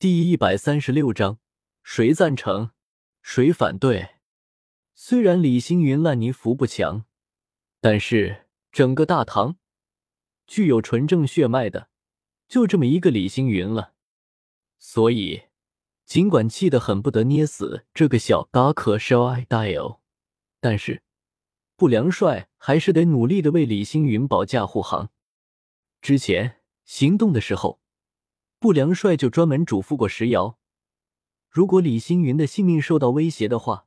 第一百三十六章，谁赞成，谁反对？虽然李星云烂泥扶不墙，但是整个大唐具有纯正血脉的，就这么一个李星云了。所以，尽管气得很不得捏死这个小嘎克 shall I die？但是不良帅还是得努力的为李星云保驾护航。之前行动的时候。不良帅就专门嘱咐过石瑶，如果李星云的性命受到威胁的话，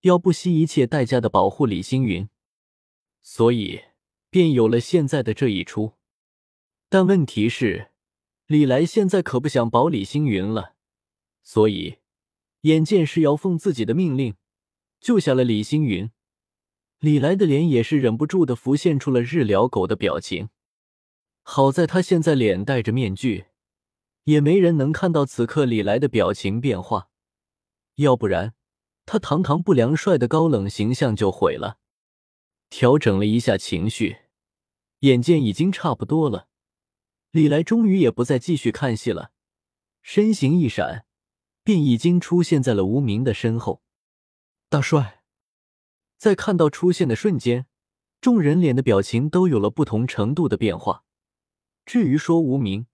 要不惜一切代价的保护李星云，所以便有了现在的这一出。但问题是，李来现在可不想保李星云了，所以眼见石瑶奉自己的命令救下了李星云，李来的脸也是忍不住的浮现出了日了狗的表情。好在他现在脸戴着面具。也没人能看到此刻李来的表情变化，要不然他堂堂不良帅的高冷形象就毁了。调整了一下情绪，眼见已经差不多了，李来终于也不再继续看戏了，身形一闪，便已经出现在了无名的身后。大帅，在看到出现的瞬间，众人脸的表情都有了不同程度的变化。至于说无名。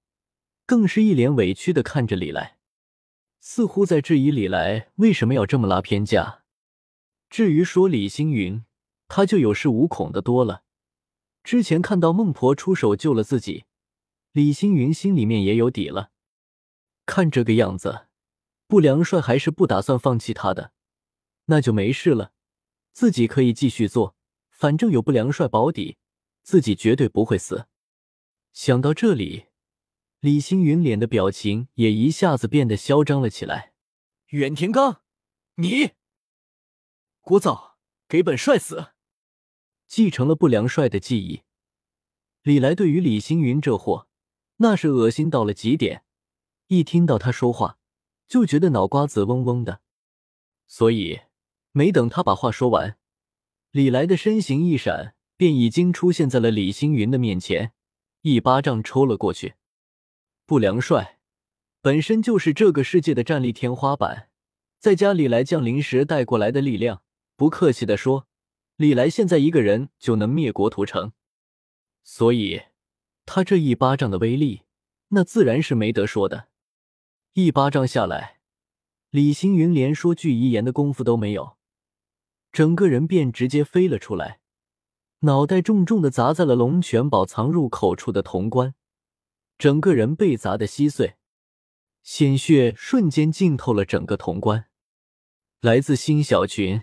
更是一脸委屈的看着李来，似乎在质疑李来为什么要这么拉偏架。至于说李星云，他就有恃无恐的多了。之前看到孟婆出手救了自己，李星云心里面也有底了。看这个样子，不良帅还是不打算放弃他的，那就没事了，自己可以继续做，反正有不良帅保底，自己绝对不会死。想到这里。李星云脸的表情也一下子变得嚣张了起来。远田刚，你聒噪，给本帅死！继承了不良帅的记忆，李来对于李星云这货那是恶心到了极点。一听到他说话，就觉得脑瓜子嗡嗡的。所以没等他把话说完，李来的身形一闪，便已经出现在了李星云的面前，一巴掌抽了过去。不良帅本身就是这个世界的战力天花板，在家里来降临时带过来的力量，不客气的说，李来现在一个人就能灭国屠城，所以他这一巴掌的威力，那自然是没得说的。一巴掌下来，李星云连说句遗言的功夫都没有，整个人便直接飞了出来，脑袋重重的砸在了龙泉宝藏入口处的铜棺。整个人被砸得稀碎，鲜血瞬间浸透了整个潼关。来自新小群。